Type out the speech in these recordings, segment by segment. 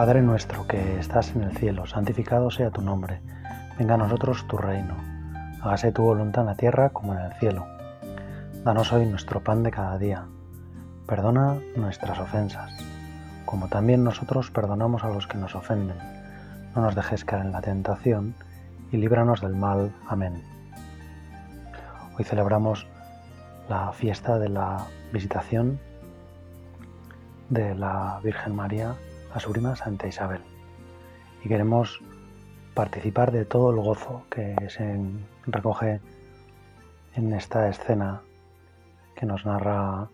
Padre nuestro que estás en el cielo, santificado sea tu nombre. Venga a nosotros tu reino. Hágase tu voluntad en la tierra como en el cielo. Danos hoy nuestro pan de cada día. Perdona nuestras ofensas, como también nosotros perdonamos a los que nos ofenden. No nos dejes caer en la tentación y líbranos del mal. Amén. Hoy celebramos la fiesta de la visitación de la Virgen María a su prima Santa Isabel y queremos participar de todo el gozo que se recoge en esta escena que nos narra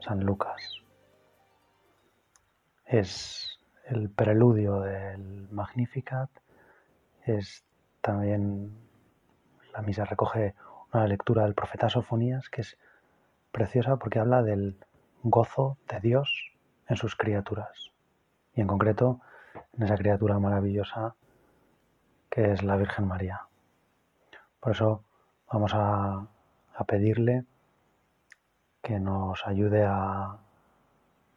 San Lucas. Es el preludio del Magnificat, es también la misa recoge una lectura del profeta Sofonías que es preciosa porque habla del gozo de Dios en sus criaturas y en concreto en esa criatura maravillosa que es la Virgen María. Por eso vamos a, pedirle que nos ayude a,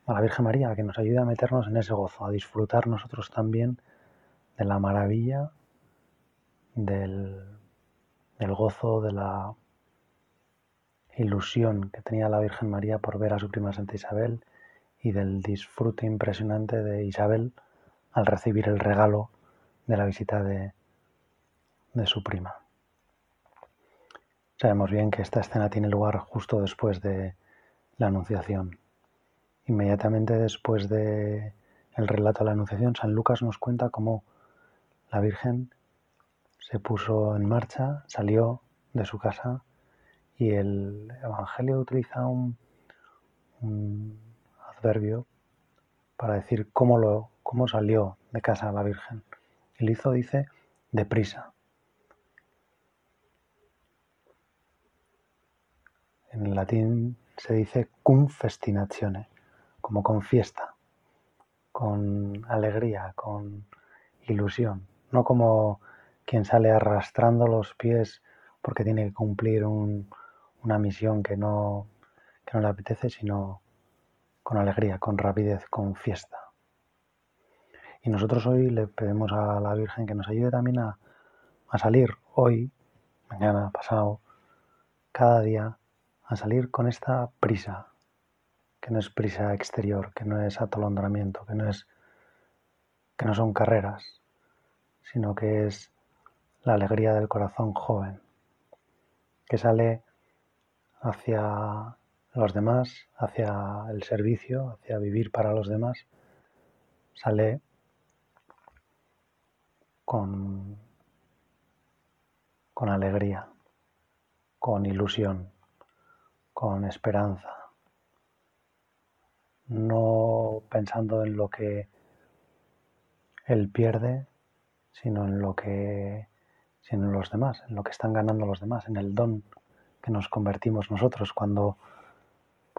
a la Virgen María, que nos ayude a meternos en ese gozo, a disfrutar nosotros también de la maravilla, del, del gozo, de la ilusión que tenía la Virgen María por ver a su prima Santa Isabel y del disfrute impresionante de Isabel al recibir el regalo de la visita de, de su prima. Sabemos bien que esta escena tiene lugar justo después de la Anunciación. Inmediatamente después de el relato de la Anunciación, San Lucas nos cuenta cómo la Virgen se puso en marcha, salió de su casa y el Evangelio utiliza un, adverbio para decir cómo, lo, cómo salió de casa la Virgen. El hizo, dice, deprisa. En latín se dice cum festinatione, como con fiesta, con alegría, con ilusión, no como quien sale arrastrando los pies porque tiene que cumplir un, una misión que no, que no le apetece, sino con alegría, con rapidez, con fiesta. Y nosotros hoy le pedimos a la Virgen que nos ayude también a, a salir hoy, mañana, pasado, cada día, a salir con esta prisa, que no es prisa exterior, que no es atolondramiento, que no es que no son carreras, sino que es la alegría del corazón joven, que sale hacia los demás, hacia el servicio, hacia vivir para los demás, sale con, con alegría, con ilusión, con esperanza, no pensando en lo que él pierde, sino en lo que sino en los demás, en lo que están ganando los demás, en el don que nos convertimos nosotros. Cuando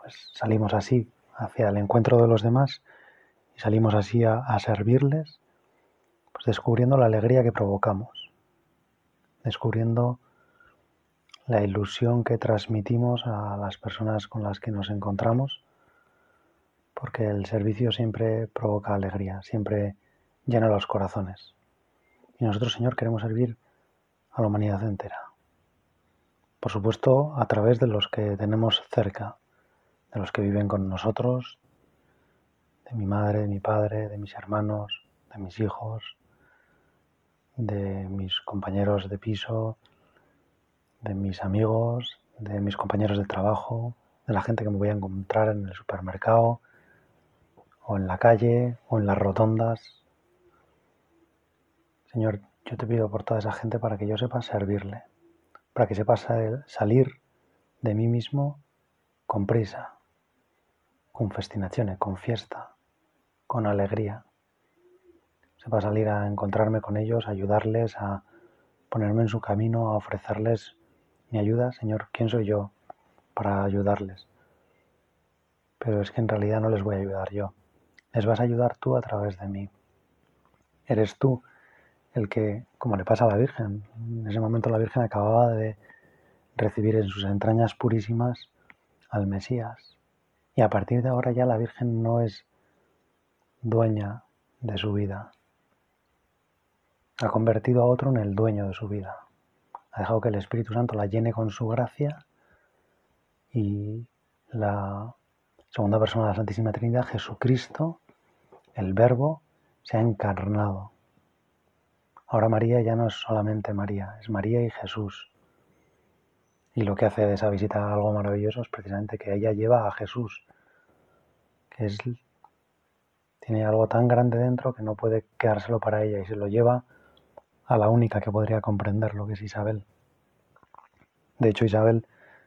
pues salimos así hacia el encuentro de los demás y salimos así a, a servirles, pues descubriendo la alegría que provocamos, descubriendo la ilusión que transmitimos a las personas con las que nos encontramos, porque el servicio siempre provoca alegría, siempre llena los corazones. Y nosotros, Señor, queremos servir a la humanidad entera. Por supuesto, a través de los que tenemos cerca, de los que viven con nosotros, de mi madre, de mi padre, de mis hermanos, de mis hijos, de mis compañeros de piso, de mis amigos, de mis compañeros de trabajo, de la gente que me voy a encontrar en el supermercado, o en la calle, o en las rotondas. Señor, yo te pido por toda esa gente para que yo sepa servirle para que sepa salir de mí mismo con prisa, con festinaciones, con fiesta, con alegría. Sepa salir a encontrarme con ellos, a ayudarles, a ponerme en su camino, a ofrecerles mi ayuda. Señor, ¿quién soy yo para ayudarles? Pero es que en realidad no les voy a ayudar yo. Les vas a ayudar tú a través de mí. Eres tú el que, como le pasa a la Virgen, en ese momento la Virgen acababa de recibir en sus entrañas purísimas al Mesías. Y a partir de ahora ya la Virgen no es dueña de su vida. Ha convertido a otro en el dueño de su vida. Ha dejado que el Espíritu Santo la llene con su gracia y la segunda persona de la Santísima Trinidad, Jesucristo, el Verbo, se ha encarnado. Ahora María ya no es solamente María, es María y Jesús. Y lo que hace de esa visita algo maravilloso es precisamente que ella lleva a Jesús, que es, tiene algo tan grande dentro que no puede quedárselo para ella y se lo lleva a la única que podría comprenderlo, que es Isabel. De hecho, Isabel,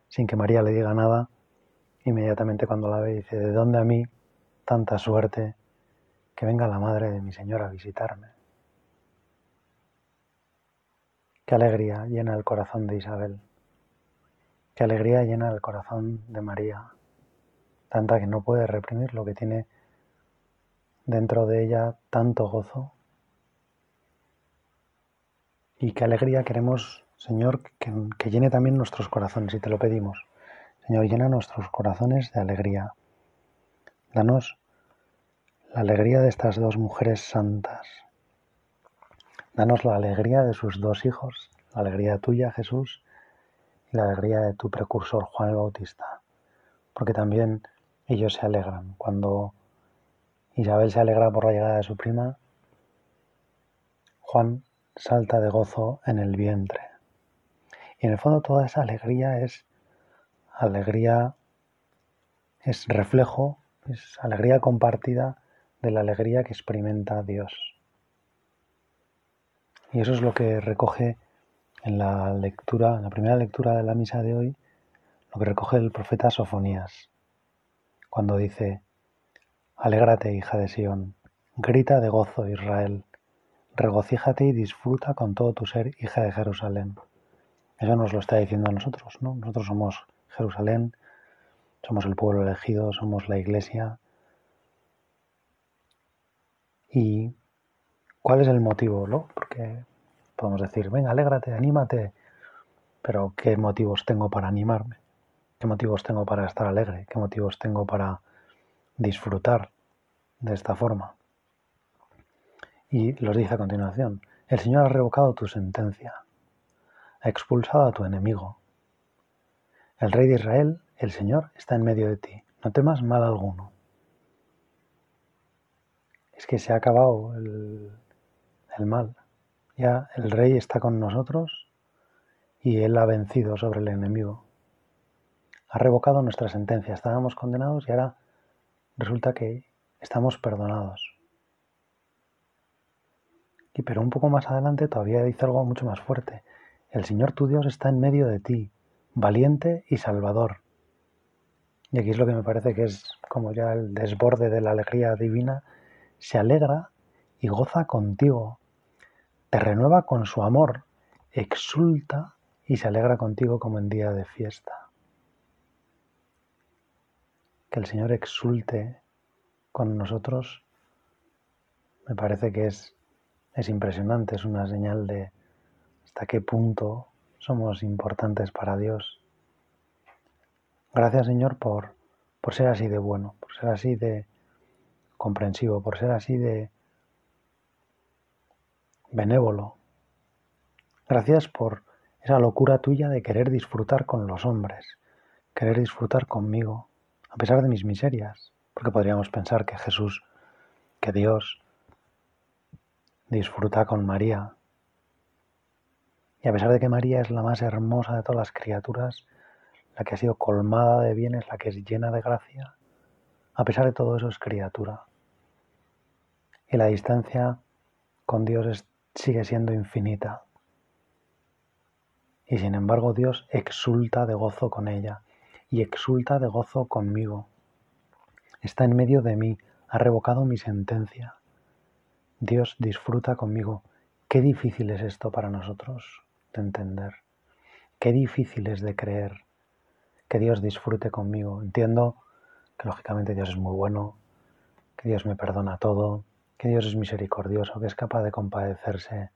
sin que María le diga nada, inmediatamente cuando la ve dice, ¿de dónde a mí tanta suerte que venga la madre de mi Señor a visitarme? Qué alegría llena el corazón de Isabel. Qué alegría llena el corazón de María. Tanta que no puede reprimir lo que tiene dentro de ella tanto gozo. Y qué alegría queremos, Señor, que, que llene también nuestros corazones y te lo pedimos. Señor, llena nuestros corazones de alegría. Danos la alegría de estas dos mujeres santas, Danos la alegría de sus dos hijos, la alegría tuya, Jesús, y la alegría de tu precursor, Juan el Bautista, porque también ellos se alegran. Cuando Isabel se alegra por la llegada de su prima, Juan salta de gozo en el vientre. Y en el fondo toda esa alegría es alegría, es reflejo, es alegría compartida de la alegría que experimenta Dios. Y eso es lo que recoge en la lectura, en la primera lectura de la misa de hoy, lo que recoge el profeta Sofonías, cuando dice, Alégrate, hija de Sión, grita de gozo, Israel, regocíjate y disfruta con todo tu ser, hija de Jerusalén. Eso nos lo está diciendo a nosotros, ¿no? Nosotros somos Jerusalén, somos el pueblo elegido, somos la iglesia. Y ¿Cuál es el motivo? ¿no? Porque podemos decir, venga, alégrate, anímate, pero ¿qué motivos tengo para animarme? ¿Qué motivos tengo para estar alegre? ¿Qué motivos tengo para disfrutar de esta forma? Y los dice a continuación, el Señor ha revocado tu sentencia, ha expulsado a tu enemigo. El Rey de Israel, el Señor, está en medio de ti, no temas mal alguno. Es que se ha acabado el, el mal. Ya el rey está con nosotros y él ha vencido sobre el enemigo. Ha revocado nuestra sentencia. Estábamos condenados y ahora resulta que estamos perdonados. Y pero un poco más adelante todavía dice algo mucho más fuerte. El Señor tu Dios está en medio de ti, valiente y salvador. Y aquí es lo que me parece que es como ya el desborde de la alegría divina. Se alegra y goza contigo te renueva con su amor, exulta y se alegra contigo como en día de fiesta. Que el Señor exulte con nosotros me parece que es, es impresionante, es una señal de hasta qué punto somos importantes para Dios. Gracias Señor por, por ser así de bueno, por ser así de comprensivo, por ser así de, benévolo. Gracias por esa locura tuya de querer disfrutar con los hombres, querer disfrutar conmigo, a pesar de mis miserias, porque podríamos pensar que Jesús, que Dios, disfruta con María. Y a pesar de que María es la más hermosa de todas las criaturas, la que ha sido colmada de bienes, la que es llena de gracia, a pesar de todo eso es criatura. Y la distancia con Dios es sigue siendo infinita. Y sin embargo Dios exulta de gozo con ella y exulta de gozo conmigo. Está en medio de mí, ha revocado mi sentencia. Dios disfruta conmigo. Qué difícil es esto para nosotros de entender. Qué difícil es de creer que Dios disfrute conmigo. Entiendo que lógicamente Dios es muy bueno, que Dios me perdona todo, que Dios es misericordioso, que es capaz de compadecerse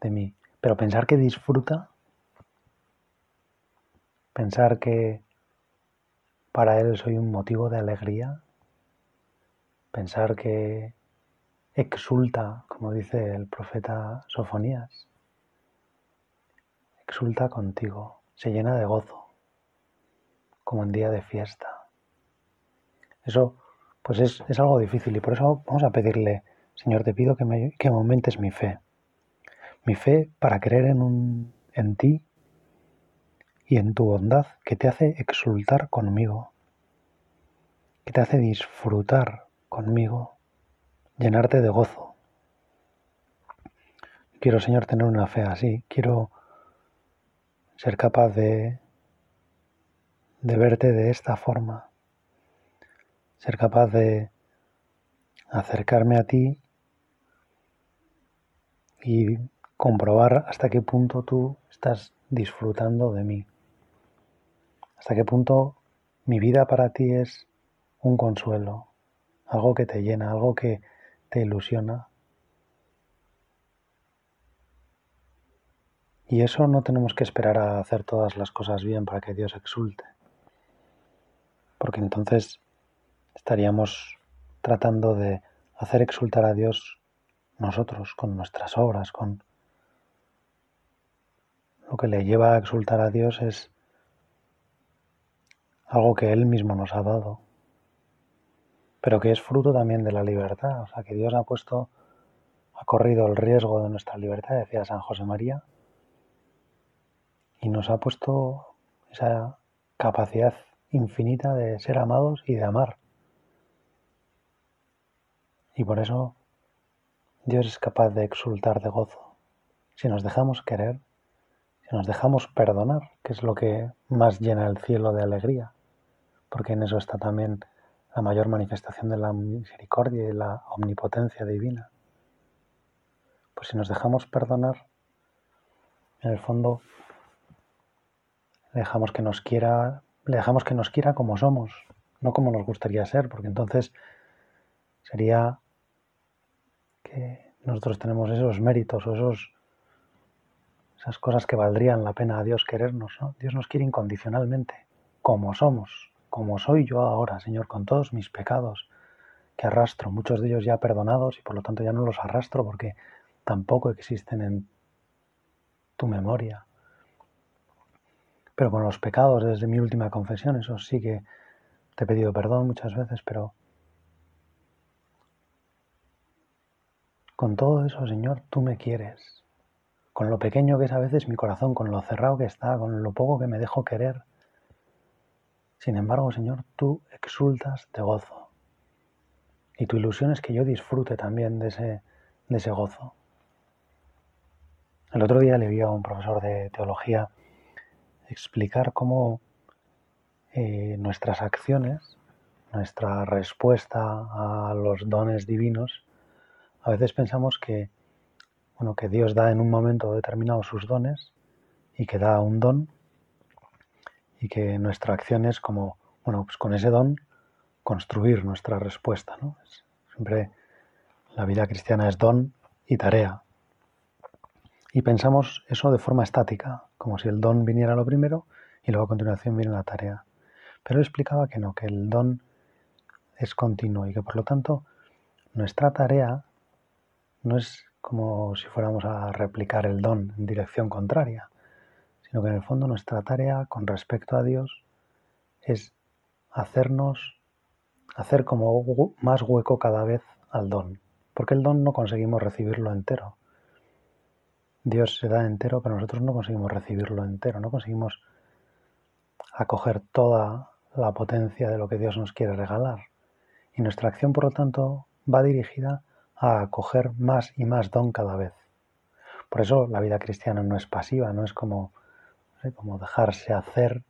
de mí. Pero pensar que disfruta, pensar que para Él soy un motivo de alegría, pensar que exulta, como dice el profeta Sofonías, exulta contigo, se llena de gozo, como en día de fiesta. Eso pues es, es algo difícil y por eso vamos a pedirle, Señor, te pido que, me, que aumentes mi fe. Mi fe para creer en, un, en ti y en tu bondad que te hace exultar conmigo, que te hace disfrutar conmigo, llenarte de gozo. Quiero, Señor, tener una fe así. Quiero ser capaz de, de verte de esta forma. Ser capaz de acercarme a ti y comprobar hasta qué punto tú estás disfrutando de mí. ¿Hasta qué punto mi vida para ti es un consuelo, algo que te llena, algo que te ilusiona? Y eso no tenemos que esperar a hacer todas las cosas bien para que Dios exulte, porque entonces estaríamos tratando de hacer exultar a Dios nosotros con nuestras obras, con lo que le lleva a exultar a Dios es algo que Él mismo nos ha dado, pero que es fruto también de la libertad, o sea, que Dios ha puesto, ha corrido el riesgo de nuestra libertad, decía San José María, y nos ha puesto esa capacidad infinita de ser amados y de amar. Y por eso Dios es capaz de exultar de gozo. Si nos dejamos querer, si nos dejamos perdonar, que es lo que más llena el cielo de alegría porque en eso está también la mayor manifestación de la misericordia y la omnipotencia divina. Pues si nos dejamos perdonar, en el fondo dejamos que nos quiera, le dejamos que nos quiera como somos, no como nos gustaría ser, porque entonces sería que nosotros tenemos esos méritos o esos esas cosas que valdrían la pena a Dios querernos, ¿no? Dios nos quiere incondicionalmente, como somos, como soy yo ahora, Señor, con todos mis pecados que arrastro, muchos de ellos ya perdonados y por lo tanto ya no los arrastro porque tampoco existen en tu memoria. Pero con los pecados desde mi última confesión, eso sí que te he pedido perdón muchas veces, pero con todo eso, Señor, tú me quieres. Con lo pequeño que es a veces mi corazón, con lo cerrado que está, con lo poco que me dejo querer. Sin embargo, Señor, tú exultas de gozo. Y tu ilusión es que yo disfrute también de ese, de ese gozo. El otro día le vi a un profesor de teología explicar cómo eh, nuestras acciones, nuestra respuesta a los dones divinos, a veces pensamos que, bueno, que Dios da en un momento determinado sus dones y que da un don y que nuestra acción es como, bueno, pues con ese don construir nuestra respuesta. ¿no? Siempre la vida cristiana es don y tarea. Y pensamos eso de forma estática, como si el don viniera lo primero y luego a continuación viene la tarea. Pero explicaba que no, que el don es continuo y que por lo tanto nuestra tarea no es como si fuéramos a replicar el don en dirección contraria, sino que en el fondo nuestra tarea con respecto a Dios es hacernos, hacer como más hueco cada vez al don, porque el don no conseguimos recibirlo entero. Dios se da entero, pero nosotros no conseguimos recibirlo entero, no conseguimos acoger toda la potencia de lo que Dios nos quiere regalar. Y nuestra acción, por lo tanto, va dirigida a acoger más y más don cada vez. Por eso la vida cristiana no es pasiva, no es como como dejarse hacer,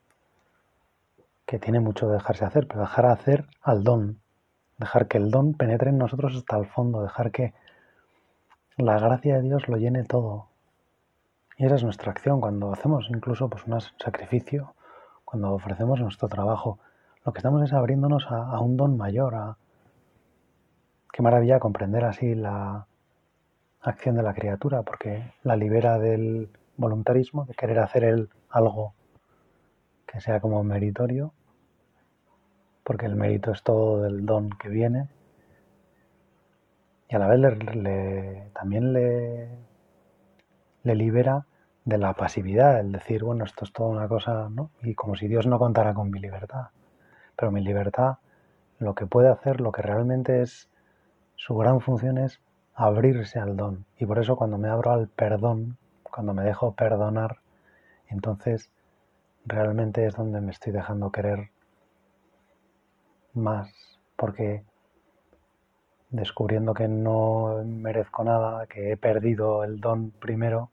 que tiene mucho de dejarse hacer, pero dejar hacer al don, dejar que el don penetre en nosotros hasta el fondo, dejar que la gracia de Dios lo llene todo. Y esa es nuestra acción cuando hacemos incluso pues, un sacrificio, cuando ofrecemos nuestro trabajo. Lo que estamos es abriéndonos a, a un don mayor, a qué maravilla comprender así la acción de la criatura, porque la libera del voluntarismo, de querer hacer él algo que sea como meritorio, porque el mérito es todo del don que viene, y a la vez también le, le libera de la pasividad, el decir, bueno, esto es toda una cosa, ¿no? Y como si Dios no contara con mi libertad. Pero mi libertad, lo que puede hacer, lo que realmente es su gran función es abrirse al don. Y por eso cuando me abro al perdón, cuando me dejo perdonar, entonces realmente es donde me estoy dejando querer más, porque descubriendo que no merezco nada, que he perdido el don primero,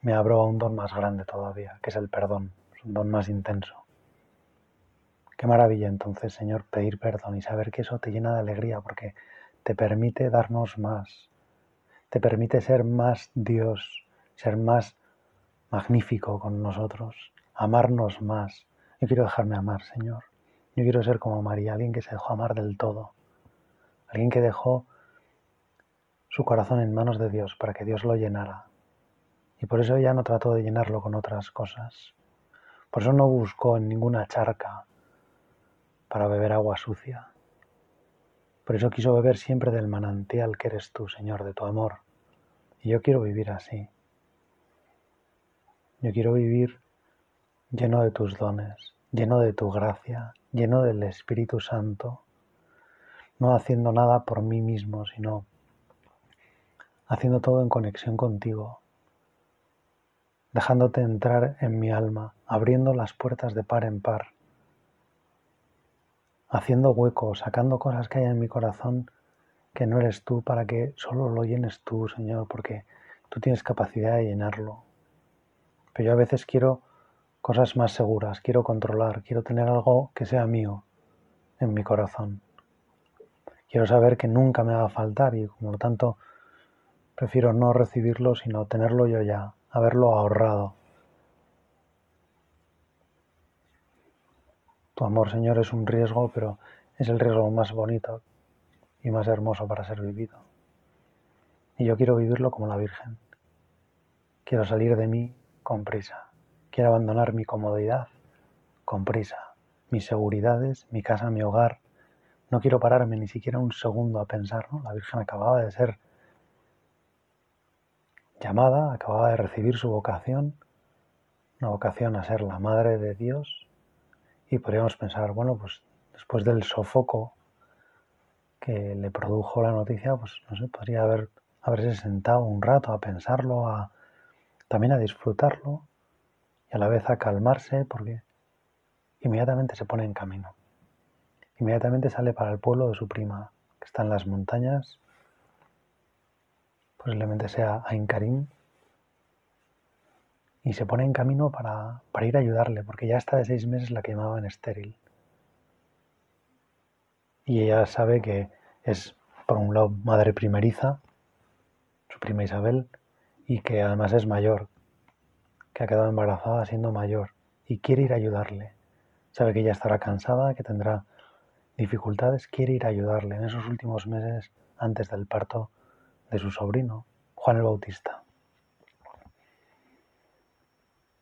me abro a un don más grande todavía, que es el perdón, es un don más intenso. Qué maravilla entonces, Señor, pedir perdón y saber que eso te llena de alegría porque te permite darnos más, te permite ser más Dios, ser más magnífico con nosotros, amarnos más. Yo quiero dejarme amar, Señor. Yo quiero ser como María, alguien que se dejó amar del todo, alguien que dejó su corazón en manos de Dios para que Dios lo llenara. Y por eso ella no trató de llenarlo con otras cosas. Por eso no buscó en ninguna charca para beber agua sucia. Por eso quiso beber siempre del manantial que eres tú, Señor, de tu amor. Y yo quiero vivir así. Yo quiero vivir lleno de tus dones, lleno de tu gracia, lleno del Espíritu Santo, no haciendo nada por mí mismo, sino haciendo todo en conexión contigo, dejándote entrar en mi alma, abriendo las puertas de par en par, haciendo huecos, sacando cosas que hay en mi corazón que no eres tú para que solo lo llenes tú, Señor, porque tú tienes capacidad de llenarlo. Pero yo a veces quiero cosas más seguras, quiero controlar, quiero tener algo que sea mío en mi corazón. Quiero saber que nunca me va a faltar y por lo tanto prefiero no recibirlo sino tenerlo yo ya, haberlo ahorrado. Tu amor, Señor, es un riesgo, pero es el riesgo más bonito y más hermoso para ser vivido. Y yo quiero vivirlo como la Virgen. Quiero salir de mí con prisa. Quiero abandonar mi comodidad con prisa, mis seguridades, mi casa, mi hogar. No quiero pararme ni siquiera un segundo a pensar. La Virgen acababa de ser llamada, acababa de recibir su vocación, una vocación a ser la Madre de Dios. Y podríamos pensar, bueno, pues después del sofoco que le produjo la noticia, pues no sé, podría haber, haberse sentado un rato a pensarlo, a, también a disfrutarlo y a la vez a calmarse porque inmediatamente se pone en camino. Inmediatamente sale para el pueblo de su prima, que está en las montañas, posiblemente sea Ain Karim, y se pone en camino para, para, ir a ayudarle, porque ya está de seis meses la que llamaban estéril. Y ella sabe que es, por un lado, madre primeriza, su prima Isabel, y que además es mayor, que ha quedado embarazada siendo mayor y quiere ir a ayudarle. Sabe que ella estará cansada, que tendrá dificultades, quiere ir a ayudarle en esos últimos meses antes del parto de su sobrino, Juan el Bautista.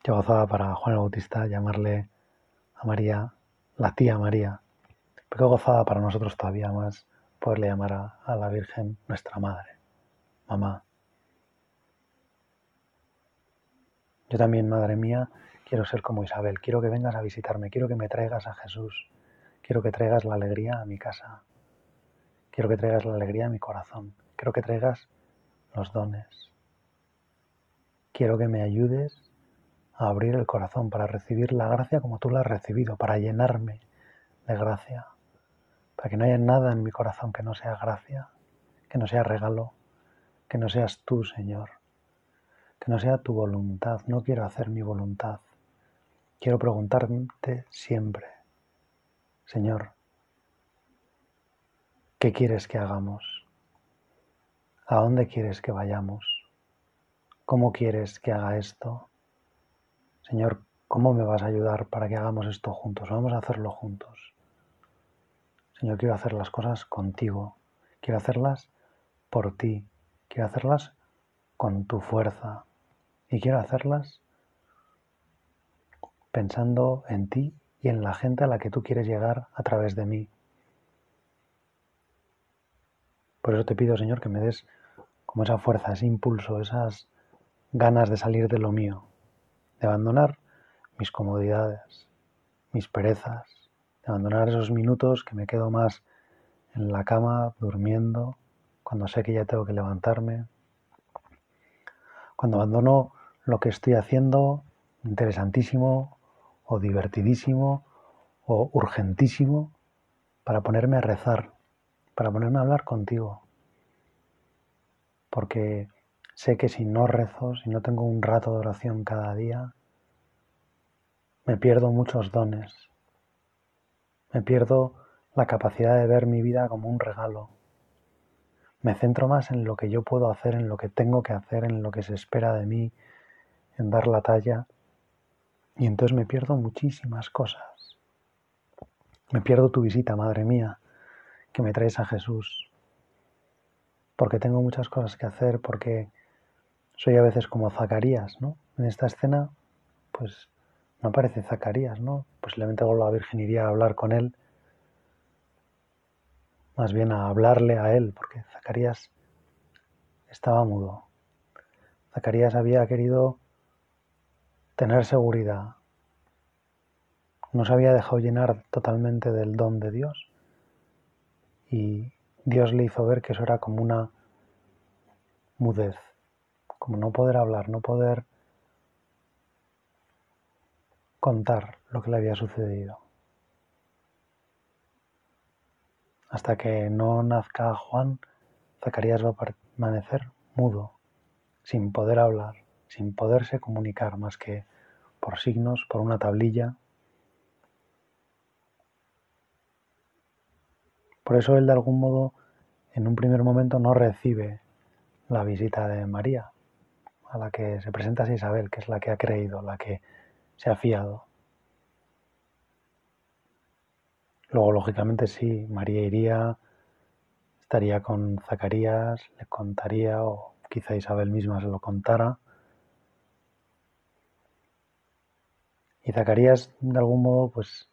Qué gozada para Juan el Bautista llamarle a María la tía María, pero qué gozada para nosotros todavía más poderle llamar a, a la Virgen nuestra Madre, mamá. Yo también, Madre mía, quiero ser como Isabel, quiero que vengas a visitarme, quiero que me traigas a Jesús, quiero que traigas la alegría a mi casa, quiero que traigas la alegría a mi corazón, quiero que traigas los dones, quiero que me ayudes a abrir el corazón para recibir la gracia como tú la has recibido, para llenarme de gracia, para que no haya nada en mi corazón que no sea gracia, que no sea regalo, que no seas tú, Señor que no sea tu voluntad, no quiero hacer mi voluntad. Quiero preguntarte siempre, Señor, ¿qué quieres que hagamos? ¿A dónde quieres que vayamos? ¿Cómo quieres que haga esto? Señor, ¿cómo me vas a ayudar para que hagamos esto juntos? Vamos a hacerlo juntos. Señor, quiero hacer las cosas contigo. Quiero hacerlas por ti. Quiero hacerlas con tu fuerza, y quiero hacerlas pensando en ti y en la gente a la que tú quieres llegar a través de mí. Por eso te pido, Señor, que me des como esa fuerza, ese impulso, esas ganas de salir de lo mío, de abandonar mis comodidades, mis perezas, de abandonar esos minutos que me quedo más en la cama durmiendo, cuando sé que ya tengo que levantarme, cuando abandono lo que estoy haciendo interesantísimo o divertidísimo o urgentísimo para ponerme a rezar, para ponerme a hablar contigo. Porque sé que si no rezo, si no tengo un rato de oración cada día, me pierdo muchos dones. Me pierdo la capacidad de ver mi vida como un regalo. Me centro más en lo que yo puedo hacer, en lo que tengo que hacer, en lo que se espera de mí, en dar la talla. Y entonces me pierdo muchísimas cosas. Me pierdo tu visita, Madre mía, que me traes a Jesús. Porque tengo muchas cosas que hacer, porque soy a veces como Zacarías, ¿no? En esta escena, pues no aparece Zacarías, ¿no? Posiblemente la Virgen iría a hablar con él, más bien a hablarle a él, porque Zacarías estaba mudo. Zacarías había querido tener seguridad. No se había dejado llenar totalmente del don de Dios. Y Dios le hizo ver que eso era como una mudez, como no poder hablar, no poder contar lo que le había sucedido. Hasta que no nazca Juan, Zacarías va a permanecer mudo, sin poder hablar, sin poderse comunicar más que por signos, por una tablilla. Por eso él de algún modo en un primer momento no recibe la visita de María, a la que se presenta a Isabel, que es la que ha creído, la que se ha fiado. Luego, lógicamente, sí, María iría, estaría con Zacarías, le contaría, o quizá Isabel misma se lo contara. Y Zacarías, de algún modo, pues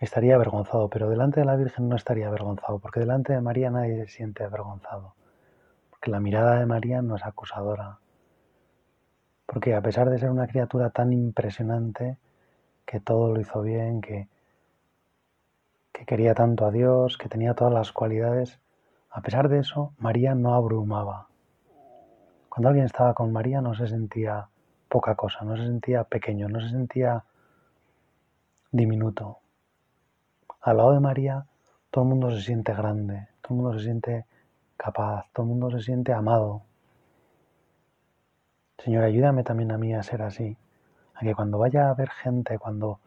estaría avergonzado, pero delante de la Virgen no estaría avergonzado, porque delante de María nadie se siente avergonzado, porque la mirada de María no es acusadora, porque a pesar de ser una criatura tan impresionante, que todo lo hizo bien, que, que quería tanto a Dios, que tenía todas las cualidades, a pesar de eso, María no abrumaba. Cuando alguien estaba con María no se sentía poca cosa, no se sentía pequeño, no se sentía diminuto. Al lado de María todo el mundo se siente grande, todo el mundo se siente capaz, todo el mundo se siente amado. Señor, ayúdame también a mí a ser así, a que cuando vaya a ver gente, cuando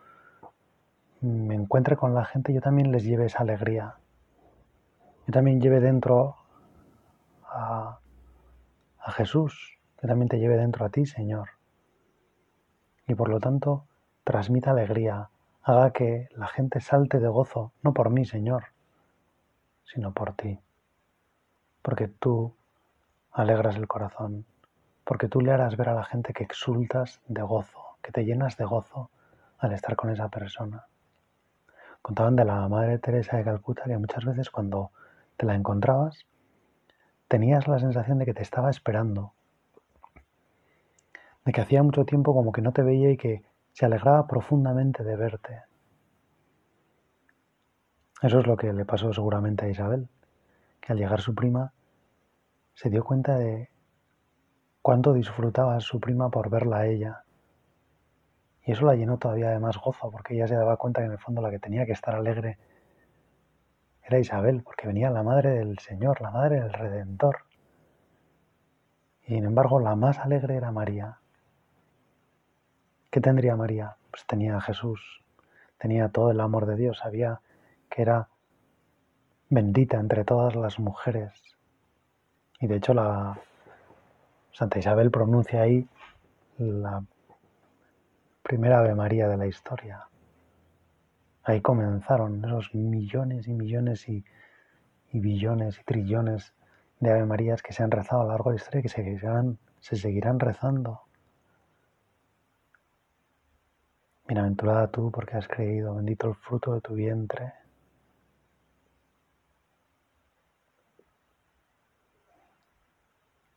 me encuentre con la gente, yo también les lleve esa alegría. Yo también lleve dentro a, a Jesús, que también te lleve dentro a ti, Señor y por lo tanto transmita alegría, haga que la gente salte de gozo, no por mí, Señor, sino por ti. Porque tú alegras el corazón, porque tú le harás ver a la gente que exultas de gozo, que te llenas de gozo al estar con esa persona. Contaban de la Madre Teresa de Calcuta que muchas veces cuando te la encontrabas tenías la sensación de que te estaba esperando, de que hacía mucho tiempo como que no te veía y que se alegraba profundamente de verte. Eso es lo que le pasó seguramente a Isabel, que al llegar su prima se dio cuenta de cuánto disfrutaba su prima por verla a ella. Y eso la llenó todavía de más gozo, porque ella se daba cuenta que en el fondo la que tenía que estar alegre era Isabel, porque venía la madre del Señor, la madre del Redentor. Y sin embargo, la más alegre era María, ¿Qué tendría María? Pues tenía a Jesús, tenía todo el amor de Dios, sabía que era bendita entre todas las mujeres. Y de hecho la Santa Isabel pronuncia ahí la primera Ave María de la historia. Ahí comenzaron esos millones y millones y, billones y trillones de Ave Marías que se han rezado a lo largo de la historia y que se seguirán rezando. Bienaventurada tú porque has creído, bendito el fruto de tu vientre.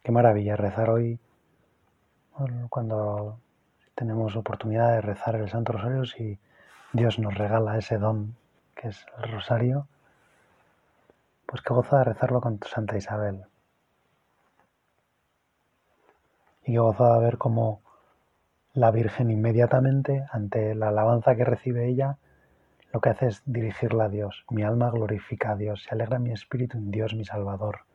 Qué maravilla rezar hoy cuando tenemos oportunidad de rezar el Santo Rosario si Dios nos regala ese don que es el rosario, pues qué goza de rezarlo con Santa Isabel. Y qué goza de ver cómo la Virgen inmediatamente, ante la alabanza que recibe ella, lo que hace es dirigirla a Dios. Mi alma glorifica a Dios, se alegra mi espíritu en Dios mi Salvador.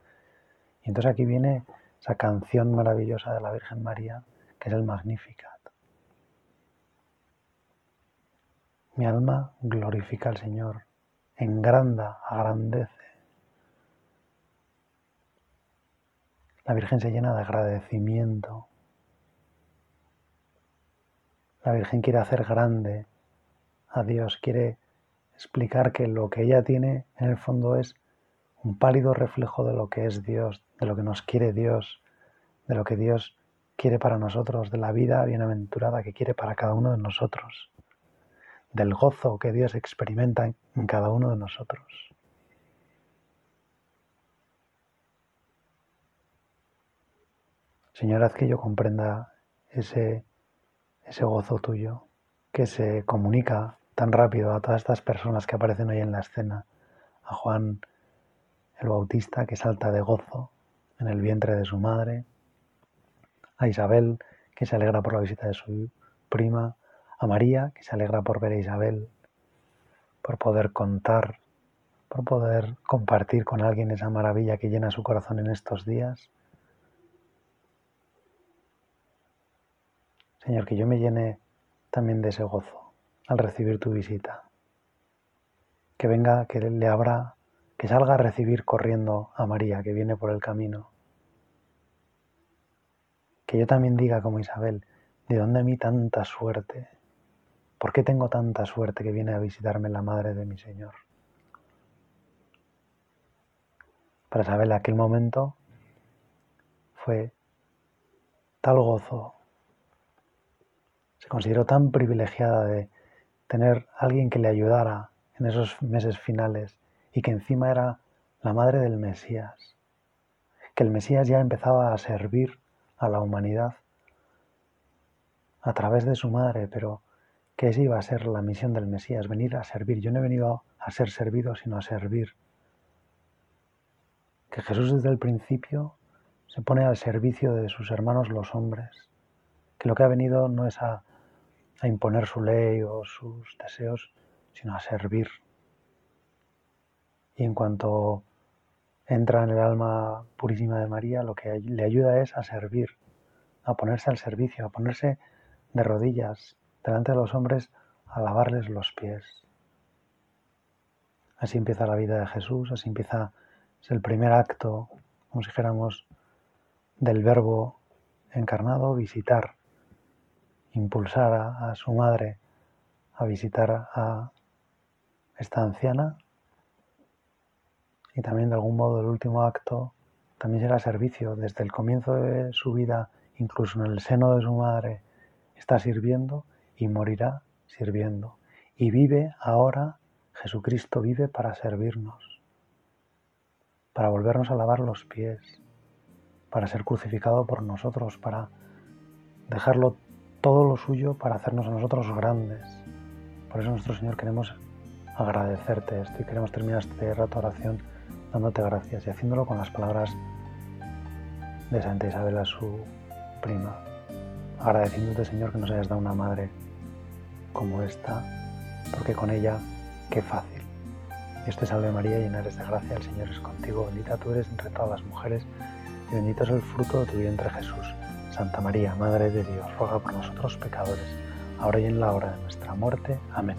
Y entonces aquí viene esa canción maravillosa de la Virgen María, que es el Magnificat. Mi alma glorifica al Señor, engranda, agrandece. La Virgen se llena de agradecimiento. La Virgen quiere hacer grande a Dios, quiere explicar que lo que ella tiene en el fondo es un pálido reflejo de lo que es Dios, de lo que nos quiere Dios, de lo que Dios quiere para nosotros, de la vida bienaventurada que quiere para cada uno de nosotros, del gozo que Dios experimenta en cada uno de nosotros. Señor, haz que yo comprenda ese, ese gozo tuyo que se comunica tan rápido a todas estas personas que aparecen hoy en la escena, a Juan el Bautista que salta de gozo en el vientre de su madre, a Isabel que se alegra por la visita de su prima, a María que se alegra por ver a Isabel, por poder contar, por poder compartir con alguien esa maravilla que llena su corazón en estos días. Señor, que yo me llene también de ese gozo al recibir tu visita. Que venga, que le abra que salga a recibir corriendo a María que viene por el camino. Que yo también diga como Isabel, ¿de dónde a mí tanta suerte? ¿Por qué tengo tanta suerte que viene a visitarme la madre de mi Señor? Para Isabel aquel momento fue tal gozo, se consideró tan privilegiada de tener alguien que le ayudara en esos meses finales y que encima era la madre del Mesías, que el Mesías ya empezaba a servir a la humanidad a través de su madre, pero que esa iba a ser la misión del Mesías, venir a servir. Yo no he venido a ser servido, sino a servir. Que Jesús desde el principio se pone al servicio de sus hermanos los hombres, que lo que ha venido no es a, a imponer su ley o sus deseos, sino a servir, y en cuanto entra en el alma purísima de María, lo que le ayuda es a servir, a ponerse al servicio, a ponerse de rodillas delante de los hombres a lavarles los pies. Así empieza la vida de Jesús, así empieza, es el primer acto, como si dijéramos, del verbo encarnado, visitar, impulsar a, a su madre a visitar a esta anciana y también de algún modo el último acto también será servicio. Desde el comienzo de su vida, incluso en el seno de su madre, está sirviendo y morirá sirviendo. Y vive ahora, Jesucristo vive para servirnos, para volvernos a lavar los pies, para ser crucificado por nosotros, para dejarlo todo lo suyo para hacernos a nosotros grandes. Por eso nuestro Señor queremos agradecerte esto y queremos terminar este rato oración dándote gracias y haciéndolo con las palabras de Santa Isabel a su prima, agradeciéndote Señor que nos hayas dado una madre como esta, porque con ella qué fácil. Dios te salve María, llena eres de gracia, el Señor es contigo, bendita tú eres entre todas las mujeres y bendito es el fruto de tu vientre Jesús. Santa María, Madre de Dios, ruega por nosotros pecadores, ahora y en la hora de nuestra muerte. Amén.